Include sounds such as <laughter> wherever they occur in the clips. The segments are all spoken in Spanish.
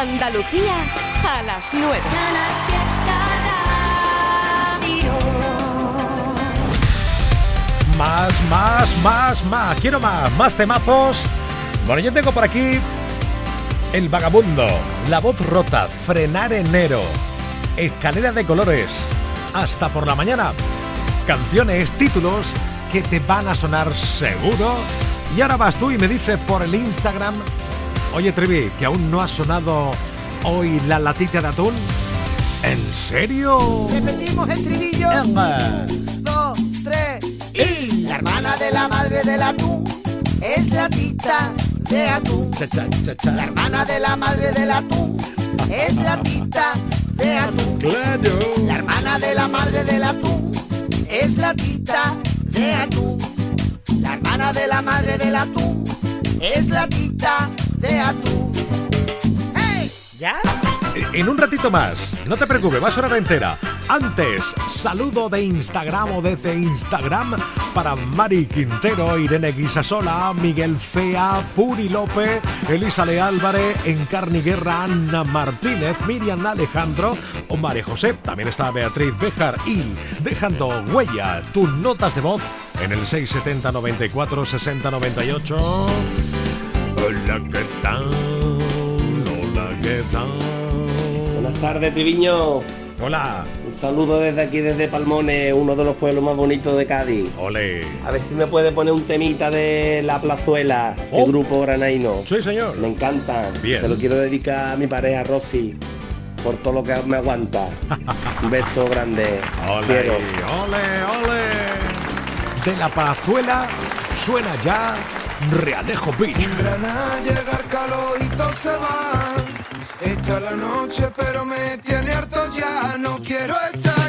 Andalucía a las 9. Más, más, más, más. Quiero más, más temazos. Bueno, yo tengo por aquí El Vagabundo, La Voz Rota, Frenar Enero, Escalera de Colores, Hasta por la Mañana. Canciones, títulos que te van a sonar seguro. Y ahora vas tú y me dices por el Instagram, oye Trivi, que aún no ha sonado hoy la latita de atún. ¿En serio? Repetimos el trilillo. Dos, tres y la hermana de la madre del atún es la tita de atún. La hermana de la madre del atún es la tita de atún. Claro. La hermana de la madre del atún es la tita de atún. La hermana de la madre del atún es la tita En un ratito más, no te preocupes, va a sonar entera. Antes, saludo de Instagram o desde Instagram para Mari Quintero, Irene Guisasola, Miguel Fea, Puri López, Elisa Le Álvarez, Encarni Guerra, Ana Martínez, Miriam Alejandro o María José. También está Beatriz Bejar y dejando huella tus notas de voz en el 670 94 60 98. Hola, ¿qué tal? Hola, ¿qué tal? Buenas tardes, Triviño. Hola. Un saludo desde aquí, desde Palmones, uno de los pueblos más bonitos de Cádiz. Ole. A ver si me puede poner un temita de La Plazuela, el Oh. grupo granaíno. Sí, señor. Me encanta. Bien. Se lo quiero dedicar a mi pareja Rosy por todo lo que me aguanta. <laughs> un beso grande. Ole, Quiero. ole, ole. De la pazuela suena ya Realejo Beach. Granada llega el calor y todo se va. Esta es la noche, pero me tiene harto ya. No quiero estar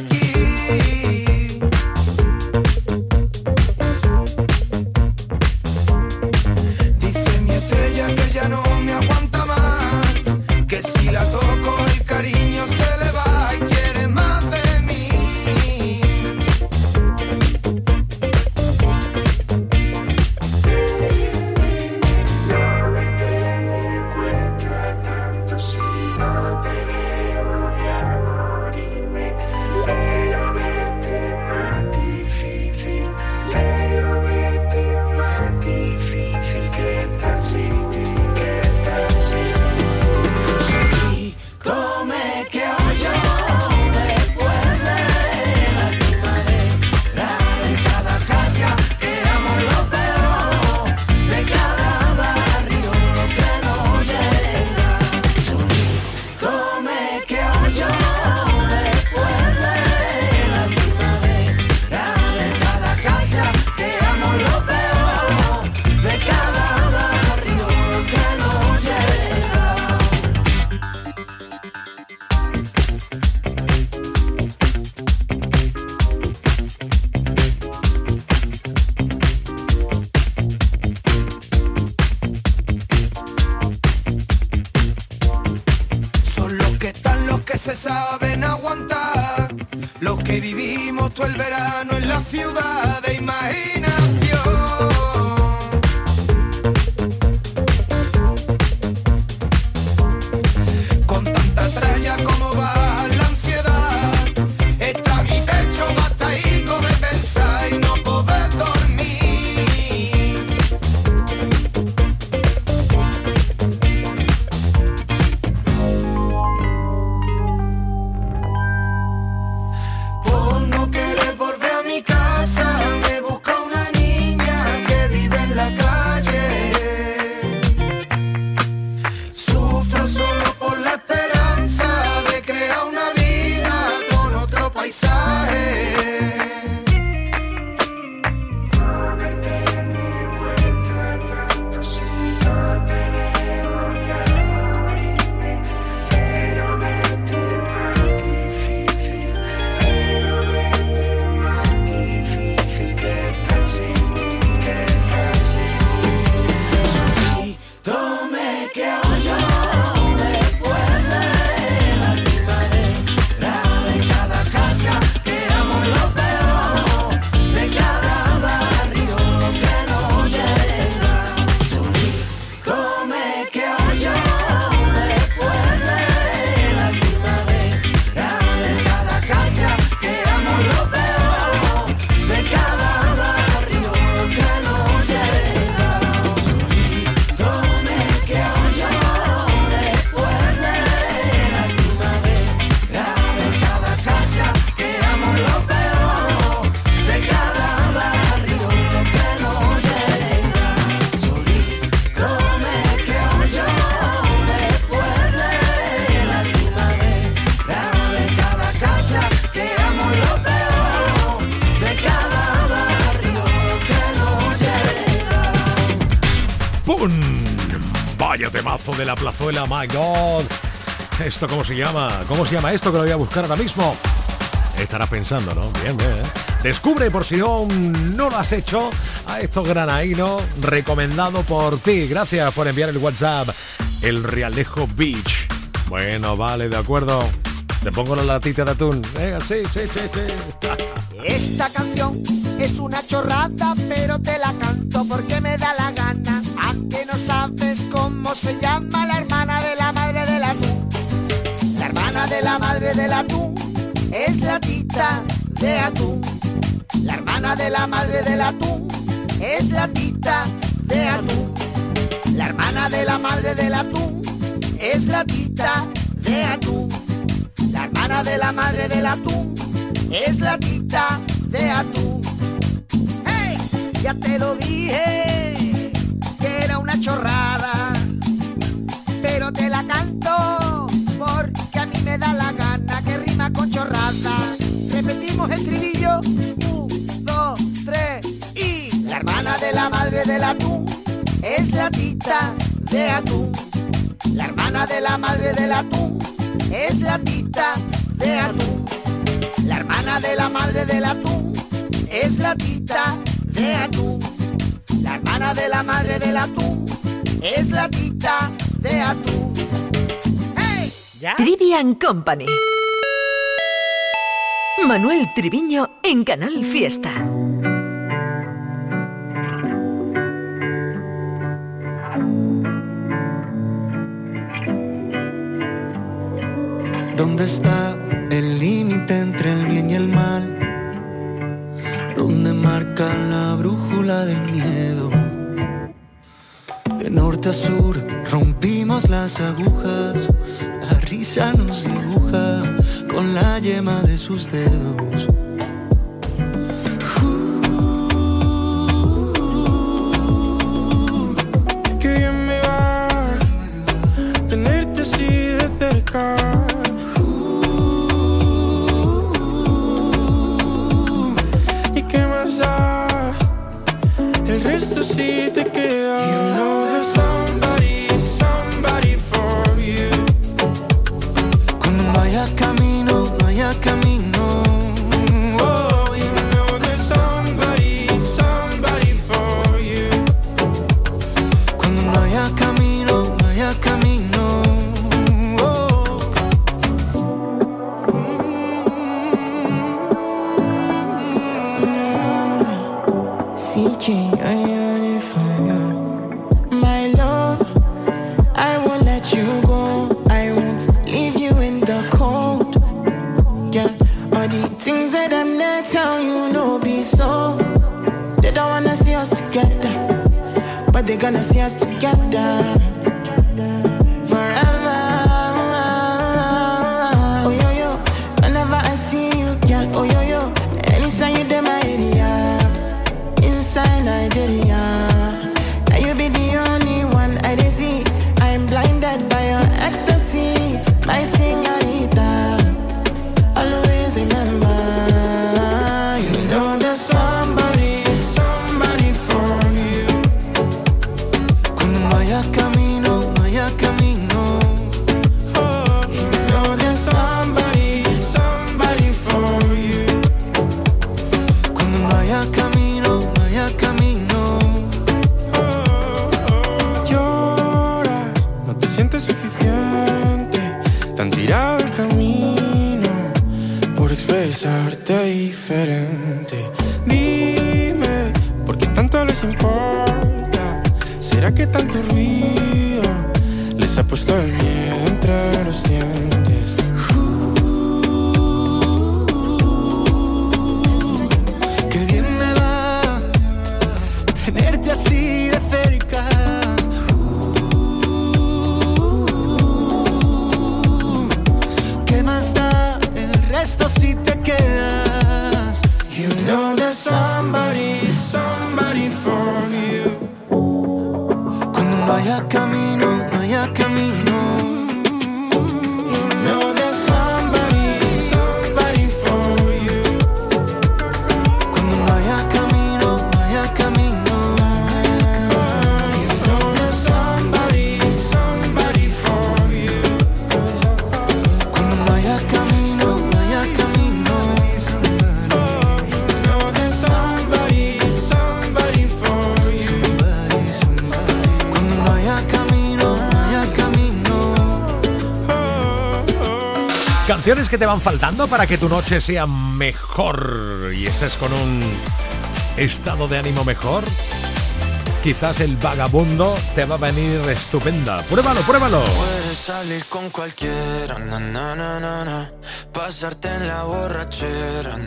Vaya temazo de la plazuela, my God. ¿Esto cómo se llama? ¿Cómo se llama esto que lo voy a buscar ahora mismo? Estarás pensando, ¿no? Bien, bien. ¿eh? Descubre por si no, no lo has hecho a estos granainos recomendado por ti. Gracias por enviar el WhatsApp. El Realejo Beach. Bueno, vale, de acuerdo. Te pongo la latita de atún. Sí, sí, sí, sí. Esta canción es una chorrada, pero te la canto porque me da la gana. Aunque no sabes cómo se llama la hermana de la madre del atún. La hermana de la madre del atún es la tita de atún. La hermana de la madre del atún es la tita de atún. La hermana de la madre del atún es la tita de atún. La hermana de la madre del atún es la tita de atún. ¡Hey! Ya te lo dije que chorrada, pero te la canto porque a mí me da la gana que rima con chorrada. Repetimos el trivillo, un, dos, tres y la hermana de la madre del atún es la tita de atún. La hermana de la madre del atún es la tita de atún. La hermana de la madre del atún es la tita de atún. La hermana de la madre del atún es la tita de atún. ¡Hey! ¿Ya? Trivian Company. Manuel Triviño en Canal Fiesta. ¿Dónde está Sur rompimos las agujas, la risa nos dibuja con la yema de sus dedos. Que te van faltando para que tu noche sea mejor y estés con un estado de ánimo mejor. Quizás el vagabundo te va a venir estupenda. Pruébalo, pruébalo. Puedes salir con cualquiera, na, na, na, pasarte en la borrachera,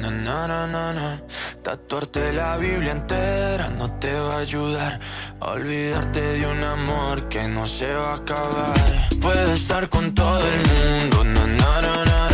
tatuarte la Biblia entera no te va a ayudar olvidarte de un amor que no se va a acabar. Puedes estar con todo el mundo, na, na, na.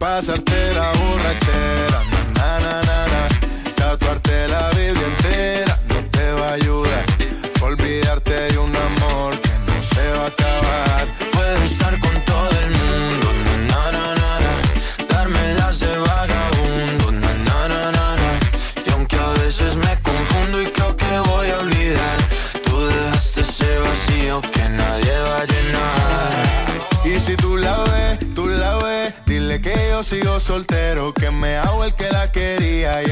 Pasarte la borrachera,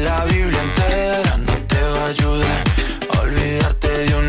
la Biblia entera no te va a ayudar olvidarte de un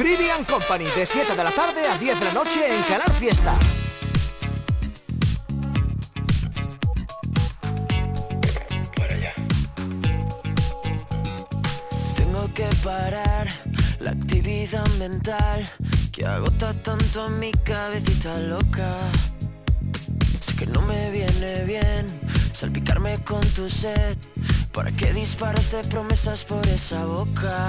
Trivian Company de 7 de la tarde a 10 de la noche en Canal Fiesta. Tengo que parar la actividad mental que agota tanto a mi cabecita loca. Sé que no me viene bien salpicarme con tu sed. ¿Para qué disparas de promesas por esa boca?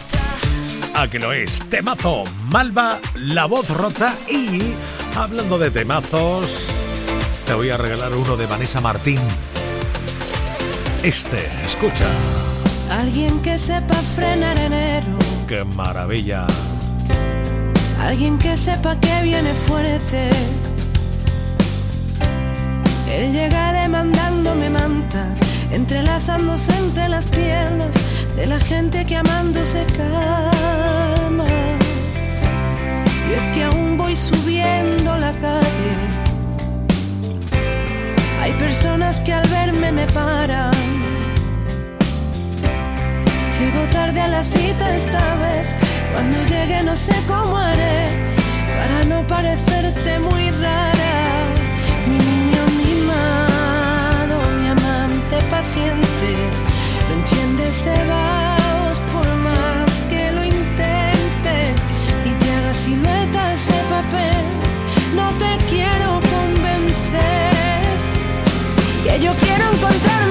A que lo es, temazo, Malva, la voz rota y hablando de temazos, te voy a regalar uno de Vanessa Martín. Este, escucha, Alguien que sepa frenar enero, qué maravilla. alguien que sepa que viene fuerte. Él llega demandándome mantas, entrelazándose entre las piernas de la gente que amando se calma. Y es que aún voy subiendo la calle. Hay personas que al verme me paran. Llego tarde a la cita esta vez. Cuando llegue no sé cómo haré para no parecerte muy rara. Mi niño mimado, mi amante paciente, No te quiero convencer. Que yo quiero encontrarme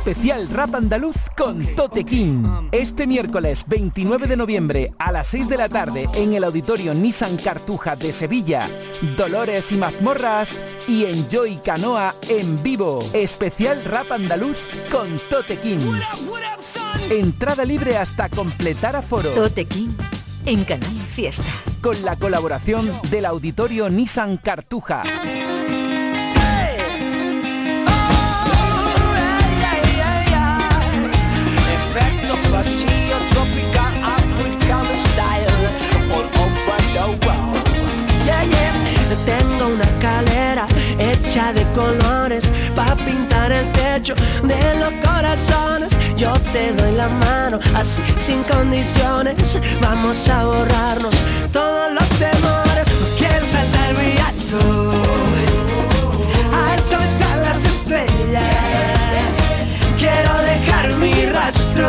Especial Rap Andaluz con Tote King. Este miércoles 29 de noviembre a las 6 de la tarde en el auditorio Nissan Cartuja de Sevilla. Dolores y mazmorras y Enjoy Canoa en vivo. Especial Rap Andaluz con Tote King. Entrada libre hasta completar aforo. Tote King en Canal Fiesta. Con la colaboración del auditorio Nissan Cartuja. Tengo una escalera hecha de colores para pintar el techo de los corazones. Yo te doy la mano así sin condiciones. Vamos a borrarnos todos los temores. Quiero saltar muy alto. A eso besar las estrellas. Quiero dejar mi rastro,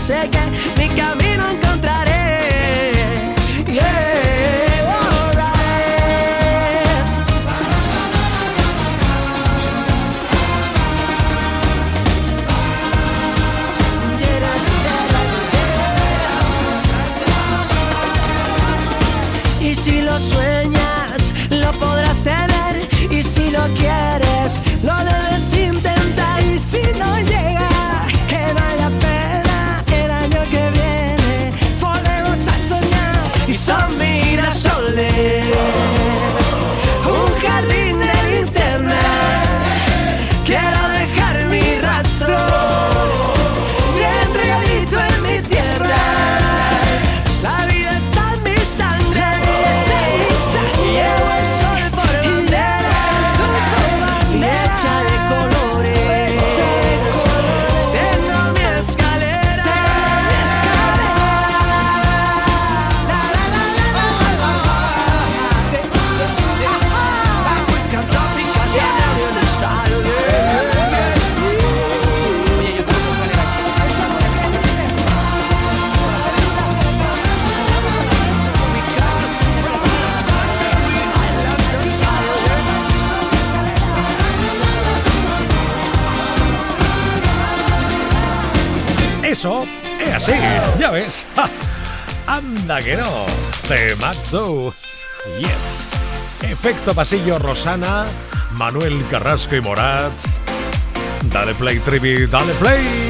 destino yo sé que así, ya ves. ¡Ja! Anda que no. Temazo. Yes. Efecto pasillo Rosana, Manuel Carrasco y Morat. Dale play, Trivi, dale play.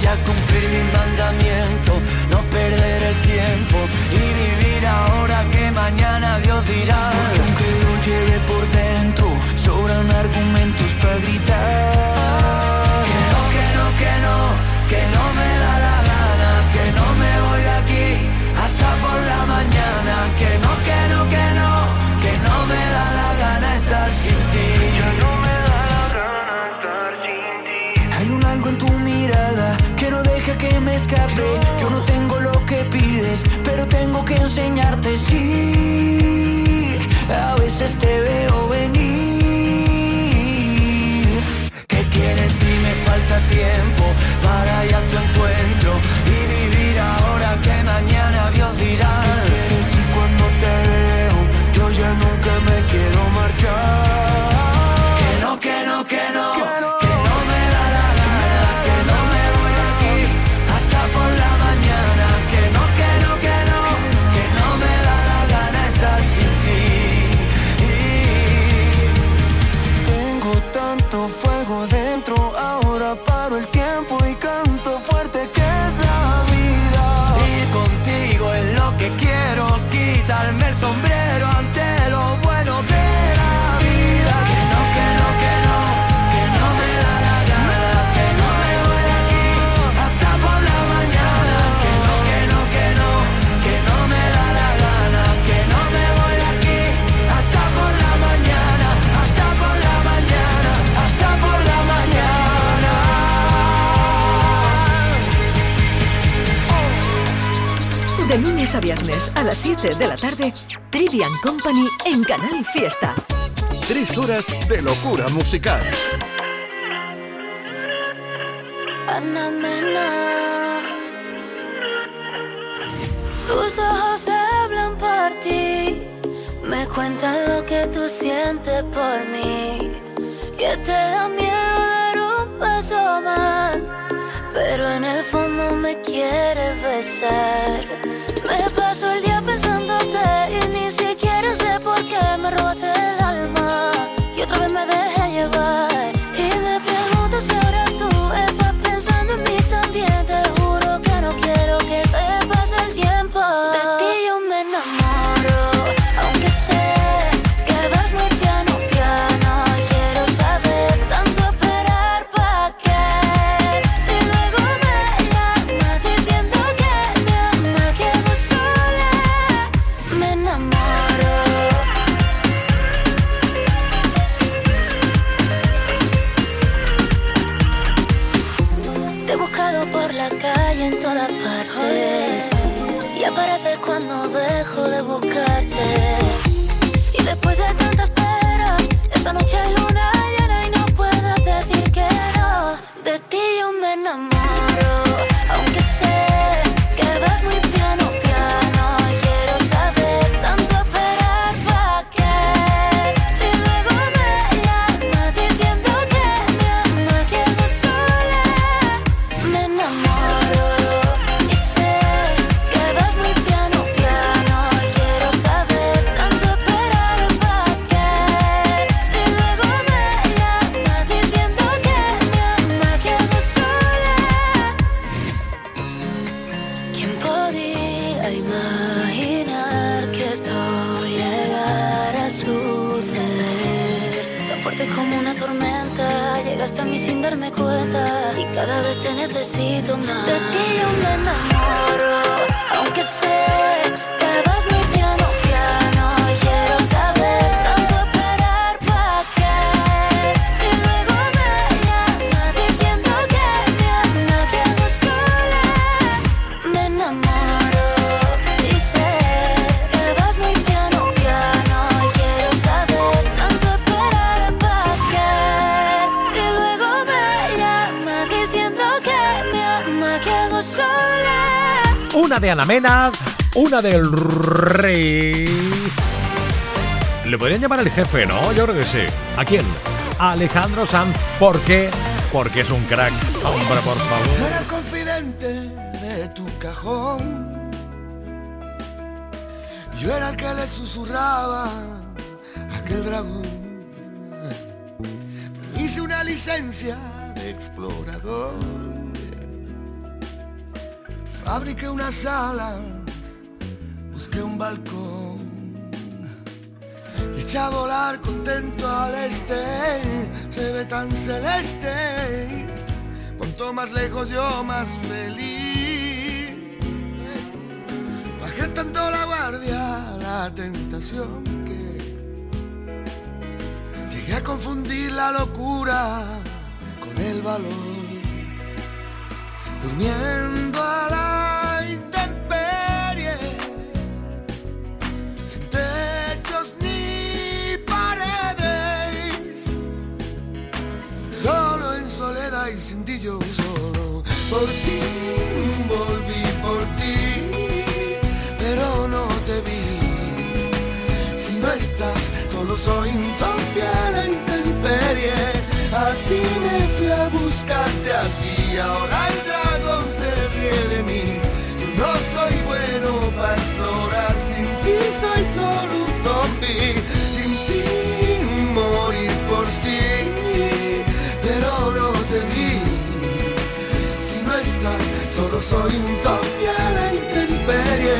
Voy a cumplir mi mandamiento, no perder el tiempo y vivir ahora que mañana Dios dirá. Porque aunque lo lleve por dentro, sobran argumentos para gritar. Que no, que no, que no, que no me Yo no tengo lo que pides, pero tengo que enseñarte. Sí, a veces te veo venir. ¿Qué quieres si me falta? tiempo lunes a viernes a las 7 de la tarde, Trivian Company en Canal Fiesta. Tres horas de locura musical. Ana Mena. Tus ojos hablan por ti, me cuentan lo que tú sientes por mí, que te da miedo dar un paso más, pero en el fondo me quieres besar. Paso el día pensándote y ni siquiera sé por qué me robaste Una de Ana Mena, una del rey. Le podrían llamar el jefe, ¿no? Yo creo que sí. ¿A quién? A Alejandro Sanz. ¿Por qué? Porque es un crack. Hombre, por favor. Era el confidente de tu cajón. Yo era el que le susurraba a aquel dragón. Hice una licencia de explorador. Fabriqué una sala, busqué un balcón. Y eché a volar contento al este. Se ve tan celeste. Cuanto más lejos yo más feliz. Bajé tanto la guardia, la tentación que llegué a confundir la locura con el valor. Durmiendo a la yo solo. Por ti volví por ti, pero no te vi. Si no estás, solo soy un zombie a la intemperie. A ti me fui a buscarte a ti, ahora soy un zombie a la intemperie.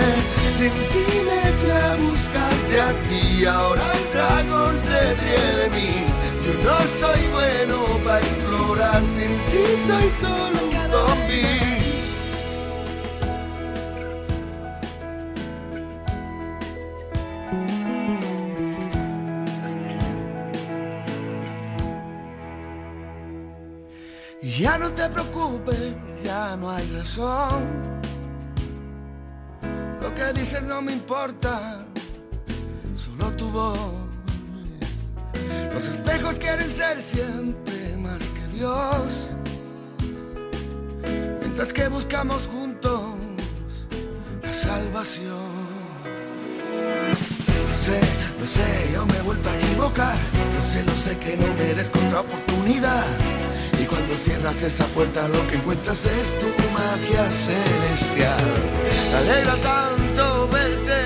Sin ti me fui a buscarte a ti, ahora el dragón se ríe de mí. Yo no soy bueno para explorar, sin ti soy solo un zombie. Ya no te preocupes, ya no hay razón. Lo que dices no me importa, solo tu voz. Los espejos quieren ser siempre más que Dios. Mientras que buscamos juntos la salvación. Lo sé, lo sé, yo me he vuelto a equivocar. Lo sé, lo sé que no merezco otra oportunidad. Y cuando cierras esa puerta lo que encuentras es tu magia celestial. Me alegra tanto verte,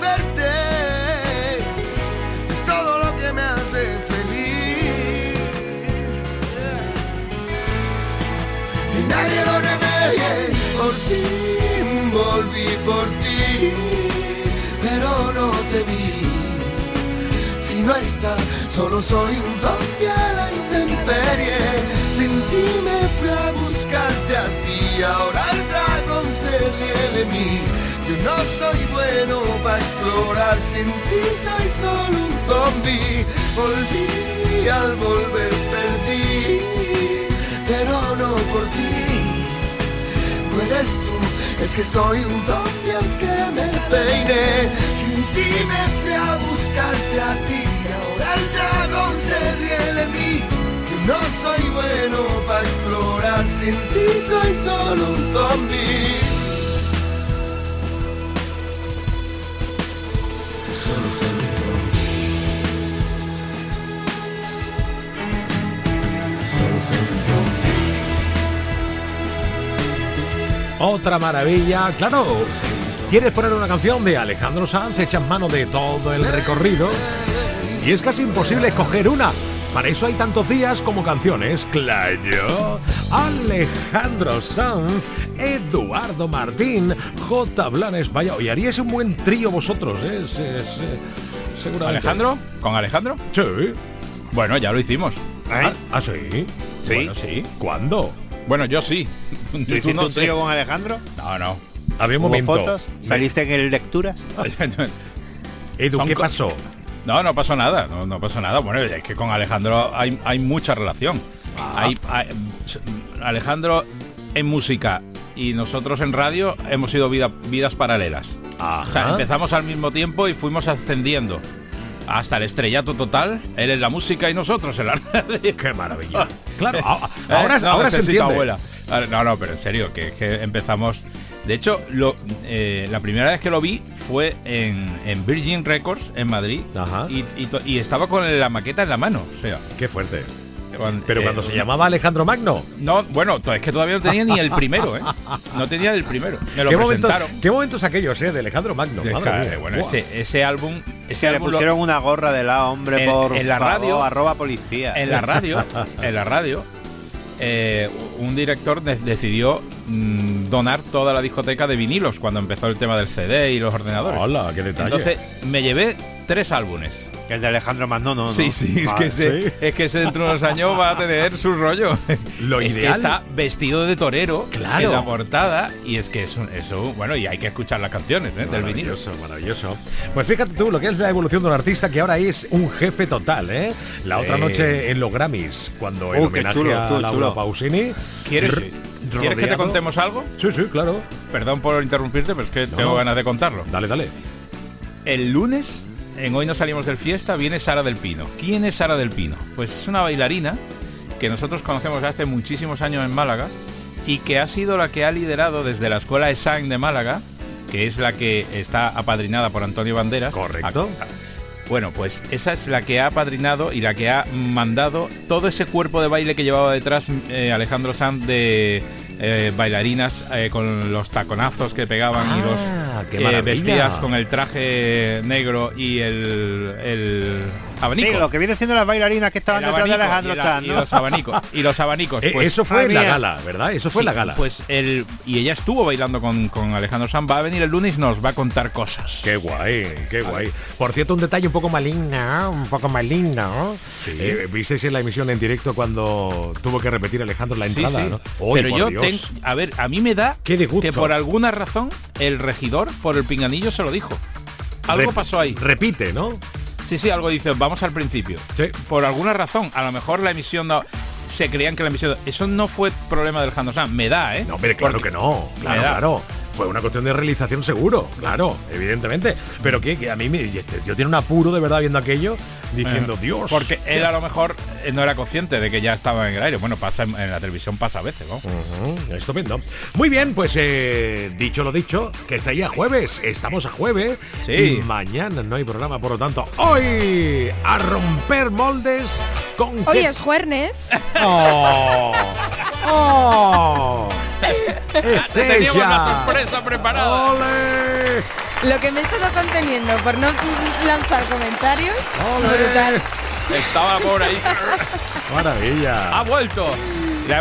verte. Es todo lo que me hace feliz. Y nadie lo remedie. Por ti volví por ti, pero no te vi. Si no estás, solo soy un zombie ahora el dragón se ríe de mí. Yo no soy bueno para explorar, sin ti soy solo un zombie. Volví al volver perdí, pero no por ti. No eres tú, es que soy un zombie aunque me peine. Sin ti me fui a buscarte a ti, ahora el dragón se ríe de mí. No soy bueno para explorar, sin ti soy solo un zombie. Solo soy un zombie. Solo soy un zombie. Otra maravilla, claro. ¿Quieres poner una canción de Alejandro Sanz hecha en mano de todo el recorrido? Y es casi imposible escoger una. Para eso hay tantos días como canciones. Claro. Alejandro Sanz, Eduardo Martín, J. Blanes. Vaya, y haríais un buen trío vosotros, ¿eh? Es, es, eh, seguramente. ¿Alejandro? ¿Con Alejandro? Sí. Bueno, ya lo hicimos. Ah, ¿ah, sí? Sí. Bueno, sí. ¿Cuándo? Bueno, yo sí. ¿Tú hiciste no un sé. trío con Alejandro? No, no. Había un ¿Hubo momento. fotos? ¿Saliste en el lecturas? <laughs> Edu, ¿qué pasó? No, no pasó nada, no, no pasó nada. Bueno, es que con Alejandro hay, hay mucha relación. Hay- hay- Alejandro en música y nosotros en radio hemos sido vida- vidas paralelas. O sea, empezamos al mismo tiempo y fuimos ascendiendo hasta el estrellato total. Él en la música y nosotros en la radio. ¡Qué maravilla! <laughs> Claro, a- ahora- no, ahora se entiende. abuela. Ahora- No, no, pero en serio, que, que empezamos... De hecho, lo, eh, la primera vez que lo vi fue en, en Virgin Records en Madrid y, y to- y estaba con la maqueta en la mano. O sea, qué fuerte. Pero eh, cuando se llamaba Alejandro Magno. No, bueno, es que todavía no tenía ni el primero, ¿eh? No tenía el primero. Me lo ¿Qué momentos. ¿Qué momentos aquellos, eh? De Alejandro Magno. Sí, madre claro, mía. bueno, ese, ese álbum... Ese Se le lo- pusieron una gorra de la hombre en, por en la favor, radio arroba policía. en la radio en la radio eh, un director de- decidió mm, donar toda la discoteca de vinilos cuando empezó el tema del CD y los ordenadores Hola, qué detalle. entonces me llevé tres álbumes El de Alejandro Magno, no, Sí, no. sí, es Vale. que, ese, es que ese dentro de unos años va a tener su rollo. <laughs> Lo es que ideal- está vestido de torero Claro. en la portada y es que es un- eso, bueno, y hay que escuchar las canciones ¿eh? del vinilo. Maravilloso, maravilloso. Pues fíjate tú lo que es la evolución de un artista que ahora es un jefe total, ¿eh? La otra noche en los Grammys, cuando el Uh, homenaje chulo, a Laura chulo. Pausini. ¿Quieres, ¿quieres que te contemos algo? Sí, sí, claro. Perdón por interrumpirte, pero es que tengo no. ganas de contarlo. Dale, dale. El lunes, en Hoy no salimos del fiesta, viene Sara del Pino. ¿Quién es Sara del Pino? Pues es una bailarina que nosotros conocemos hace muchísimos años en Málaga y que ha sido la que ha liderado desde la Escuela ESAN de Málaga, que es la que está apadrinada por Antonio Banderas. Correcto. A- Bueno, pues esa es la que ha apadrinado y la que ha mandado todo ese cuerpo de baile que llevaba detrás eh, Alejandro Sanz de eh, bailarinas eh, con los taconazos que pegaban y los Ah, eh, vestidas con el traje negro y el, el Sí, lo que viene siendo las bailarinas que estaban detrás de Alejandro y la- Sanz, y los abanicos. Y los abanicos. Eh, pues, eso fue en la gala, ¿verdad? Eso fue en Sí, la gala. Pues el y ella estuvo bailando con, con Alejandro Sanz. Va a venir el lunes y nos va a contar cosas. Qué guay, qué guay. Por cierto, un detalle un poco maligno, un poco maligno. Eh, ¿Visteis en la emisión en directo cuando tuvo que repetir Alejandro la Sí, entrada? sí. Pero yo tengo, a ver, a mí me da que por alguna razón el regidor por el pinganillo se lo dijo. Algo Rep- pasó ahí. Repite, ¿no? Sí, sí, algo dice, vamos al principio. Por alguna razón, a lo mejor la emisión no, se creían que la emisión eso no fue problema del Jando Sanz, me da, ¿eh? No, hombre, claro Porque que no. Claro, claro. Fue una cuestión de realización seguro, claro, evidentemente. Pero que, que a mí me, este- yo tiene un apuro de verdad viendo aquello, diciendo, Eh, Dios. Porque él a lo mejor eh, no era consciente de que ya estaba en el aire. Bueno, pasa en, en la televisión pasa a veces, ¿no? Estupendo. Muy bien, pues eh, dicho lo dicho, que está ya jueves. Estamos a jueves. Sí. Y mañana no hay programa, por lo tanto, hoy a romper moldes con Hoy es jueves. ¡Oh! <laughs> ¡Oh! <laughs> ¡Es ella! la sorpresa preparada. Lo que me he estado conteniendo por no lanzar comentarios. Brutal. Estaba por ahí. <laughs> Maravilla. Ha vuelto.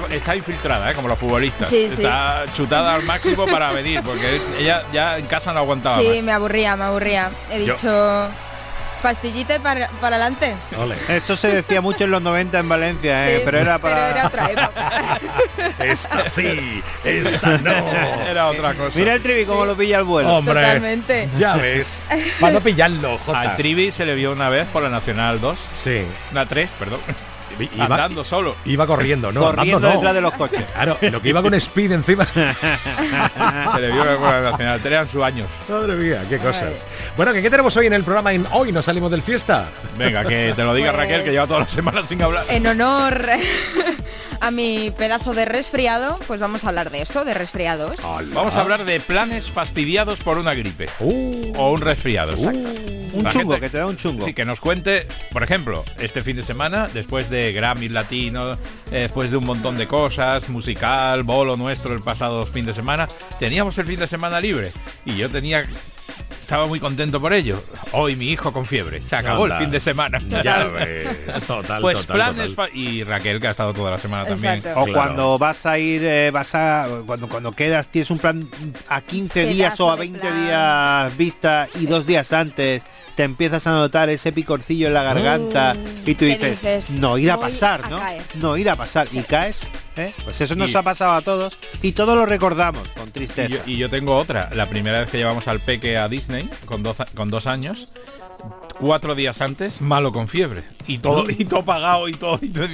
Está infiltrada, ¿eh? como los futbolistas. Sí, sí. Está chutada al máximo para venir, porque ella ya en casa no aguantaba Sí, más. me aburría, me aburría. He Yo- dicho pastillita y para, para adelante. Eso se decía mucho en los 90 en Valencia, ¿eh? Sí, pero era para... era otra época. <laughs> Esta sí, esta no. Era otra cosa. Mira el trivi cómo lo pilla el vuelo. Hombre, Totalmente. ya ves. <laughs> Para no pillarlo, Jota. Al Trivi se le vio una vez por la Nacional 2. Sí. Una 3, perdón. Iba- Andando solo. Iba corriendo, ¿no? Corriendo andando no. detrás de los coches. Claro, lo que iba con speed encima. <laughs> Se le vio Nacional 3 eran sus años. Madre mía, qué cosas. Bueno, ¿qué, qué tenemos hoy en el programa? En Hoy nos salimos del fiesta. Venga, que te lo diga Pues- Raquel, que lleva toda la semana sin hablar. En honor <laughs> a mi pedazo de resfriado, pues vamos a hablar de eso, de resfriados. Vamos a hablar de planes fastidiados por una gripe. o un resfriado, exacto. Un chungo, gente- que te da un chungo. Sí, que nos cuente, por ejemplo, este fin de semana, después de Grammy Latino, eh, después de un montón de cosas, musical, bolo nuestro el pasado fin de semana, teníamos el fin de semana libre y yo tenía estaba muy contento por ello. Hoy mi hijo con fiebre. Se acabó Anda. el fin de semana. Ya <laughs> ves, total, pues total, planes total. y Raquel que ha estado toda la semana también. Exacto. O Claro. cuando vas a ir, eh, vas a cuando cuando quedas tienes un plan a 15 días o a de 20 plan. días vista y dos días antes te empiezas a notar ese picorcillo en la garganta y tú ¿qué dices, dices? no ir a pasar, a ¿no? caer". No ir a pasar y caes, ¿eh? Pues eso nos Y- ha pasado a todos y todos lo recordamos con Y tristeza. yo, y yo tengo otra. La primera vez que llevamos al peque a Disney, con dos, con dos años, cuatro días antes, malo con fiebre. Y todo, <laughs> y todo pagado y todo. Y, todo,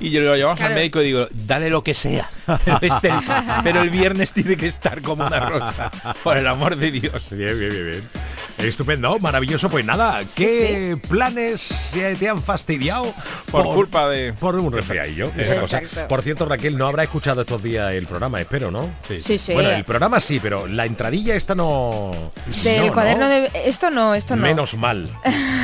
y, yo lo llevamos Claro. al médico y digo, dale lo que sea. Pero, <laughs> este- <laughs> pero el viernes tiene que estar como una rosa. Por el amor de Dios. Bien, bien, bien, bien. Estupendo, maravilloso. Pues nada, ¿qué planes se te han fastidiado Por culpa de- por un resfriadillo? esa cosa. Por cierto, Raquel, no habrá escuchado estos días el programa, espero, ¿no? Sí, sí. Bueno, el programa sí, pero la entradilla esta no. Del no, cuaderno ¿no? de... Esto no, esto no. Menos mal.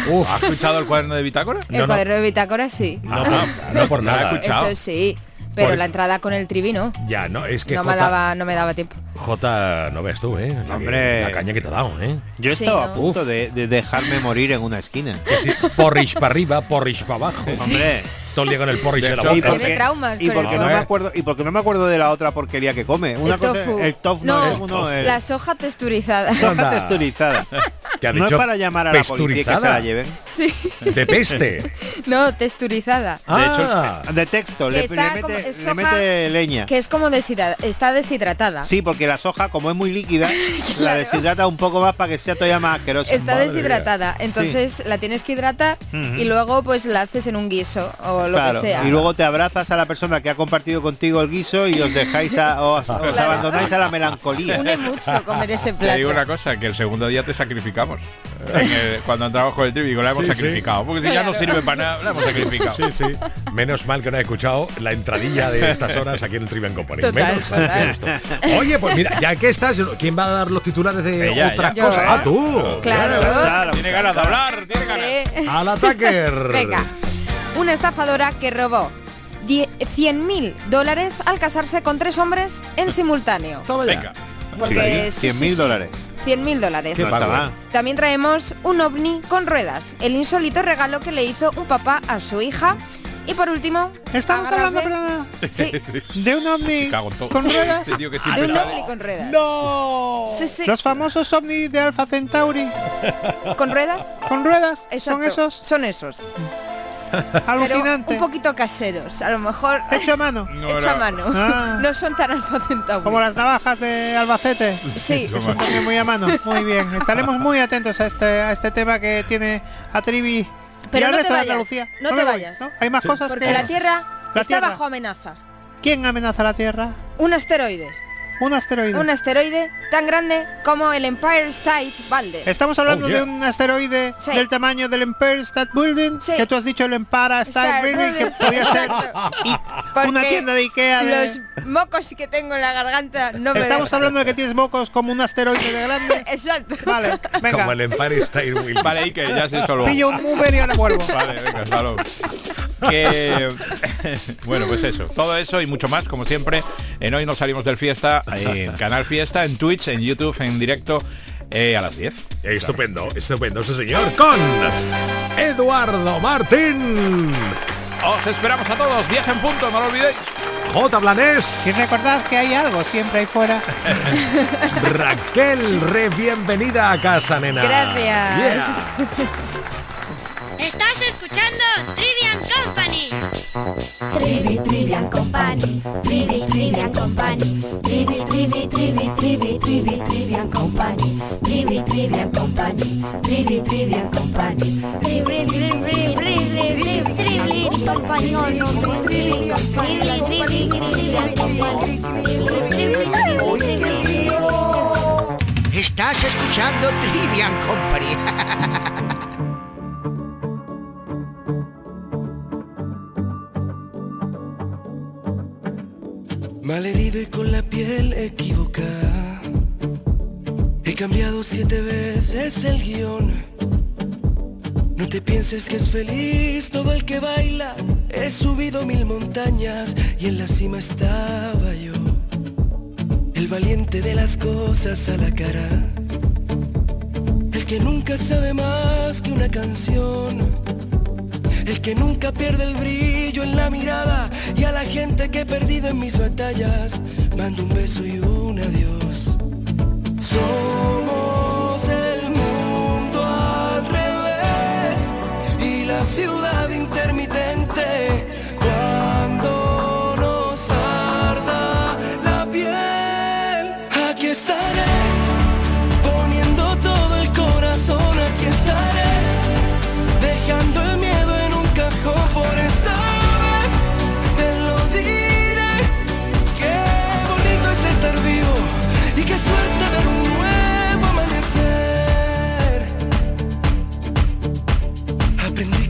Uf, <laughs> ¿Has escuchado el cuaderno de bitácora? El no, no. cuaderno de bitácora sí. no, no, no por No la he nada. escuchado. Eso sí. Pero la entrada con el trivi no. Ya, no, es que No me daba, no me daba tiempo. Jota, no ves tú, ¿eh? La, que- Hombre. la caña que te ha dado, ¿eh? Yo Sí, estaba ¿no? a punto de, de dejarme morir en una esquina. Que sí, porridge para arriba, porridge para abajo. Hombre, Todo el día con el porridge De de la hecho, boca. Tiene traumas y porque no tofu. me acuerdo y porque no me acuerdo de la otra porquería que come. Una el cosa tofu. el tofu no, no, el- la soja texturizada. soja texturizada. <laughs> Ha no es para llamar a la policía y que se la lleven. Sí. De peste. <laughs> No, texturizada. Ah, De texto, Que le, está le como- mete, es le soja mete leña. Que es como deshidra- está deshidratada. Sí, porque la soja, como es muy líquida, <laughs> la deshidrata un poco más para que sea todavía más asquerosa. Está Madre deshidratada, entonces la tienes que hidratar Ujú. y luego pues la haces en un guiso o lo Claro, que sea. y luego te abrazas a la persona que ha compartido contigo el guiso y os dejáis a, os, os Claro. abandonáis a la melancolía. Une mucho comer ese Te digo una cosa, que el segundo día te sacrificamos. El- cuando entramos con el digo, la hemos Sí, sí. sacrificado. Porque si ya no sirve para nada, la hemos sacrificado. sí, sí. Menos mal que no he escuchado la entradilla de estas horas aquí en el Trivian Company. Total, Menos mal, susto. Oye, pues mira, ya que estás, ¿quién va a dar los titulares de Ella, otras cosas? Yo, Ah, tú. Claro. Claro, Tiene ganas de hablar, tiene ganas. Eh, Al ataque. Venga, una estafadora que robó die- 100.000 dólares al casarse con tres hombres en simultáneo. Toma ya. Venga. Porque sí, 100 sí, dólares. 100.000 dólares. Qué pago. También traemos un ovni con ruedas, el insólito regalo que le hizo un papá a su hija. Y por último, Estamos hablando, <laughs> Sí. de un ovni con ruedas. Este tío que de un ovni con ruedas. ¡No! Sí, sí. Los famosos ovnis de Alpha Centauri. ¿Con ruedas? ¿Con ruedas? Exacto, ¿Son esos? Son esos. Alucinante. Pero un poquito caseros, a lo mejor. Hecho a mano. <laughs> No Hecho era- a mano. Ah. No son tan Alfa Centauri. Como las navajas de Albacete. Sí. Muy a mano. Muy bien. Estaremos muy atentos a este, a este tema que tiene a Trivi. y Pero al no te vayas. Andalucía. No, te voy, vayas. ¿no? Hay más cosas Porque que... la Tierra La está Tierra. bajo amenaza. ¿Quién amenaza la Tierra? Un asteroide. Un asteroide. Un asteroide tan grande como el Empire State Building. Estamos hablando Oh, yeah. de un asteroide Sí. del tamaño del Empire State Building, Sí. que tú has dicho el Empire State Star Building, que podía ser y- una tienda de Ikea. de- Los mocos que tengo en la garganta no me Estamos hablando de que tienes mocos como un asteroide de grande. <laughs> Exacto. Vale, venga. Como el Empire State Building. Vale, ahí que ya se solo. Pillo un Uber y ahora vuelvo. Vale, venga. Que <laughs> bueno, pues eso, todo eso y mucho más, como siempre, en hoy nos salimos del fiesta, en Canal Fiesta, en Twitch, en YouTube, en directo eh, a las 10. Estupendo, estupendo, ese señor. Con Eduardo Martín. Os esperamos a todos, 10 en punto, no lo olvidéis. J. Blanés. Y recordad que hay algo siempre ahí fuera. <laughs> Raquel, re bienvenida a casa, nena. Gracias. Yeah. Estás escuchando Trivian Company. Trivi, Trivian Company, Trivi, Trivian Company, Trivi, Trivi, Trivi, Trivi, Trivi, Trivian Company, Trivi, Trivian Company, Trivi, Trivian Company, Trivi, Trivi, Trivi, Trivi, Trivi, Trivi, Company, Trivi, Trivi, Estás escuchando Trivian Company. Malherido y con la piel equivocada. He cambiado siete veces el guion. No te pienses que es feliz todo el que baila. He subido mil montañas y en la cima estaba yo. El valiente de las cosas a la cara. El que nunca sabe más que una canción. El que nunca pierde el brillo en la mirada y a la gente que he perdido en mis batallas mando un beso y un adiós. Somos el mundo al revés y la ciudad intermitente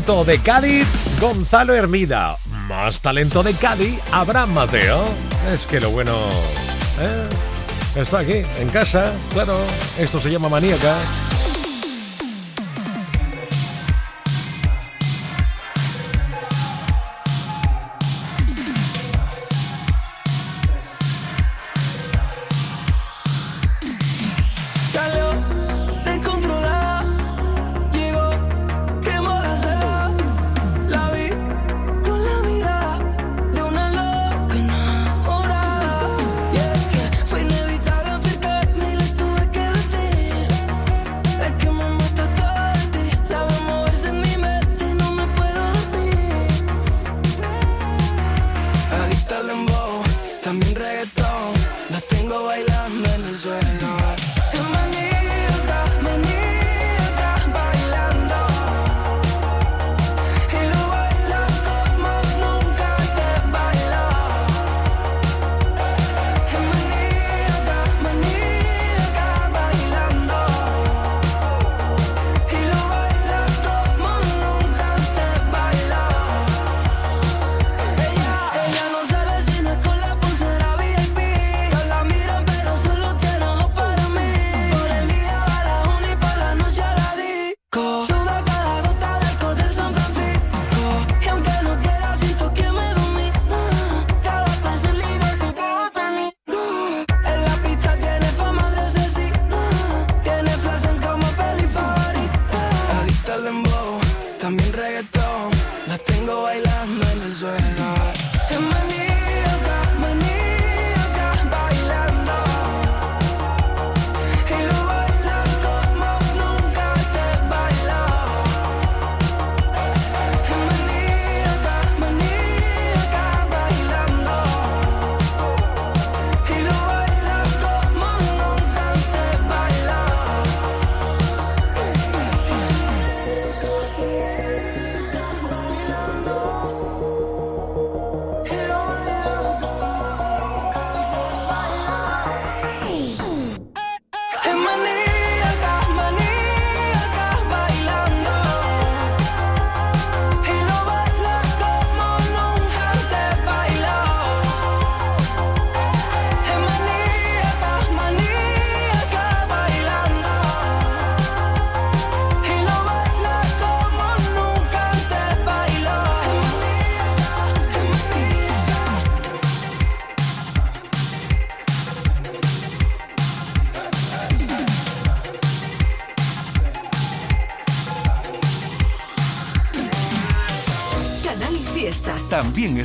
talento de Cádiz, Gonzalo Hermida. Más talento de Cádiz, Abraham Mateo. Es que lo bueno... ¿eh? Está aquí, en casa, claro. Esto se llama maníaca.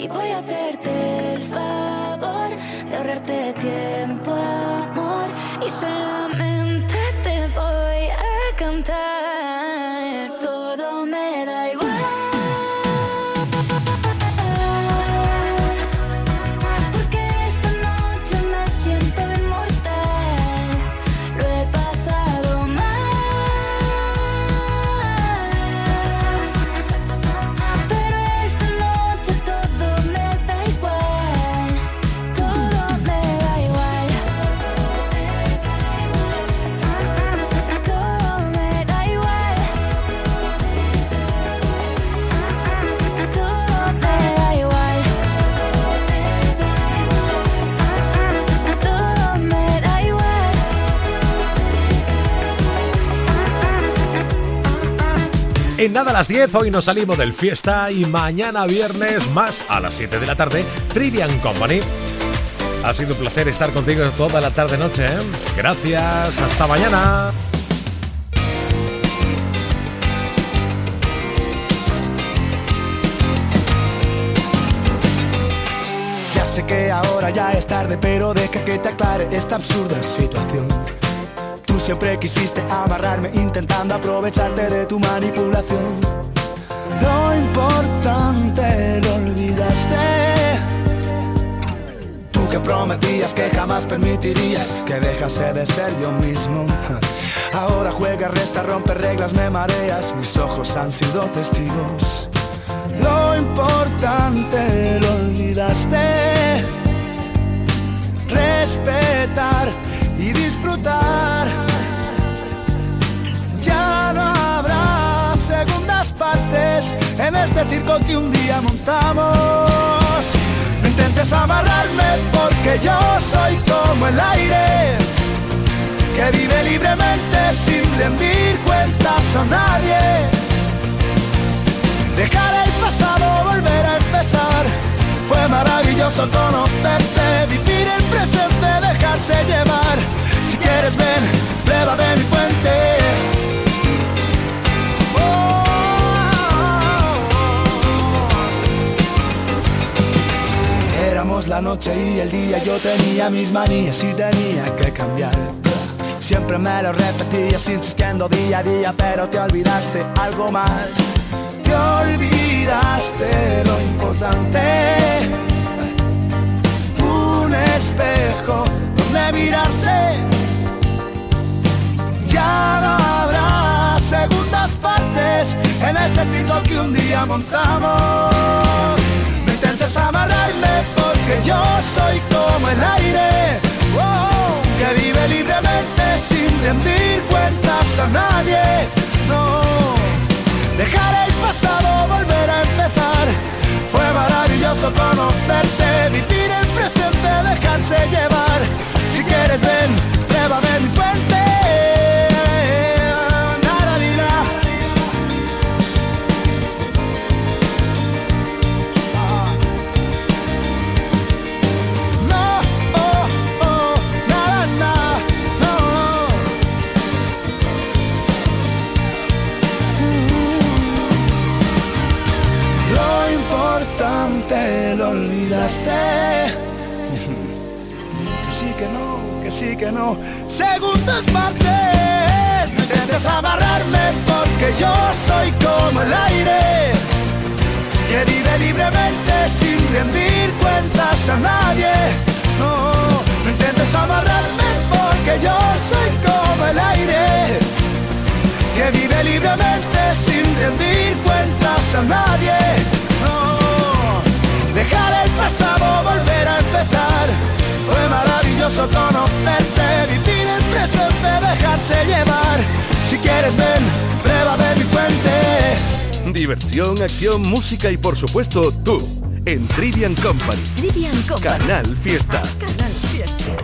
Y voy a hacerte el favor de ahorrarte tiempo, amor. Y solamente En nada a las 10, hoy nos salimos del fiesta y mañana viernes más a las 7 de la tarde, Trivian Company. Ha sido un placer estar contigo toda la tarde noche. ¿eh? Gracias, hasta mañana. Ya sé que ahora ya es tarde, pero deja que te aclare esta absurda situación. Siempre quisiste amarrarme intentando aprovecharte de tu manipulación. Lo importante lo olvidaste. Tú que prometías que jamás permitirías que dejase de ser yo mismo. <laughs> Ahora juega, resta, rompe reglas, me mareas. Mis ojos han sido testigos. Lo importante lo olvidaste. Respetar y disfrutar. Ya no habrá segundas partes en este circo que un día montamos. No intentes amarrarme porque yo soy como el aire que vive libremente sin rendir cuentas a nadie. Dejar el pasado, volver a empezar. Fue maravilloso conocerte, vivir el presente, dejarse llevar. Si quieres ven, prueba de mi puente. Éramos la noche y el día, yo tenía mis manías y tenía que cambiar. Siempre me lo repetías insistiendo día a día, pero te olvidaste algo más. Te olvidaste lo importante. Un espejo donde mirarse. Ya no habrá segundas partes en este circo que un día montamos. No intentes amarrarme porque yo soy como el aire. oh, que vive libremente sin rendir cuentas a nadie. No. Dejar el pasado, volver a empezar. Fue maravilloso conocerte, vivir el presente, dejarse llevar. Si quieres ven, prueba de mi puente. Importante lo olvidaste. <laughs> Que sí, que no, que sí, que no. Segundas partes. No intentes amarrarme porque yo soy como el aire. Que vive libremente sin rendir cuentas a nadie. No, no intentes amarrarme porque yo soy como el aire que vive libremente sin rendir cuentas a nadie. Pasado, volver a empezar. Fue maravilloso conocerte, vivir el presente, dejarse llevar. Si quieres ven, prueba de mi puente. Diversión, acción, música y por supuesto tú. en Trivian Company. Trivian Company. Canal Fiesta. Canal Fiesta.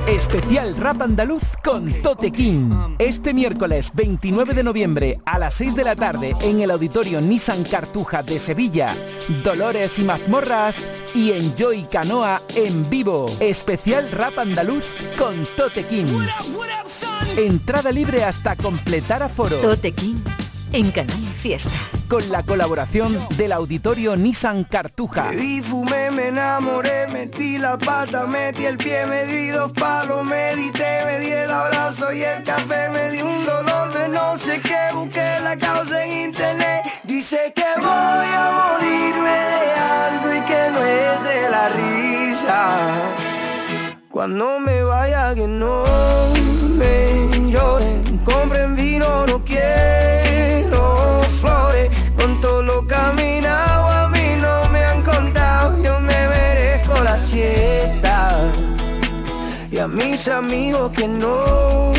Especial Rap Andaluz con Tote King. Este miércoles 29 de noviembre a las 6 de la tarde en el auditorio Nissan Cartuja de Sevilla. Dolores y mazmorras y Enjoy Canoa en vivo. Especial Rap Andaluz con Tote King. Entrada libre hasta completar aforo. Tote King en Canal Fiesta. Con la colaboración del auditorio Nissan Cartuja. Bebí, fumé, me enamoré, metí la pata, metí el pie, me di dos palos, medité, me di el abrazo y el café, me di un dolor de no sé qué, busqué la causa en internet. Dice que voy a morirme de algo y que no es de la risa. Cuando me vaya que no me lloren, compren vino, no quiero flores. Con todo lo caminado a mí no me han contado, yo me merezco la siesta. Y a mis amigos que no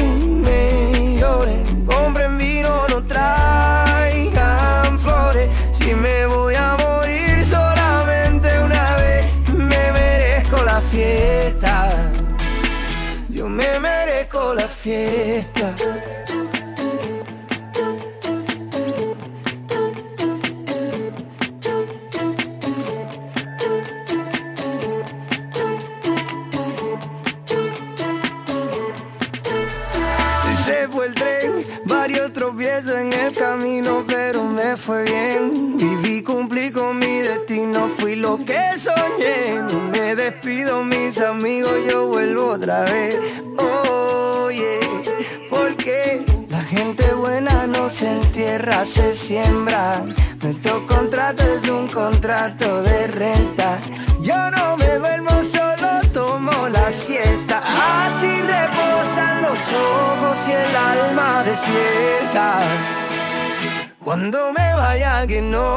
me lloren, compren vino, no traigan flores. Si me voy a morir solamente una vez, me merezco la fiesta. Yo me merezco la fiesta. Vaya que no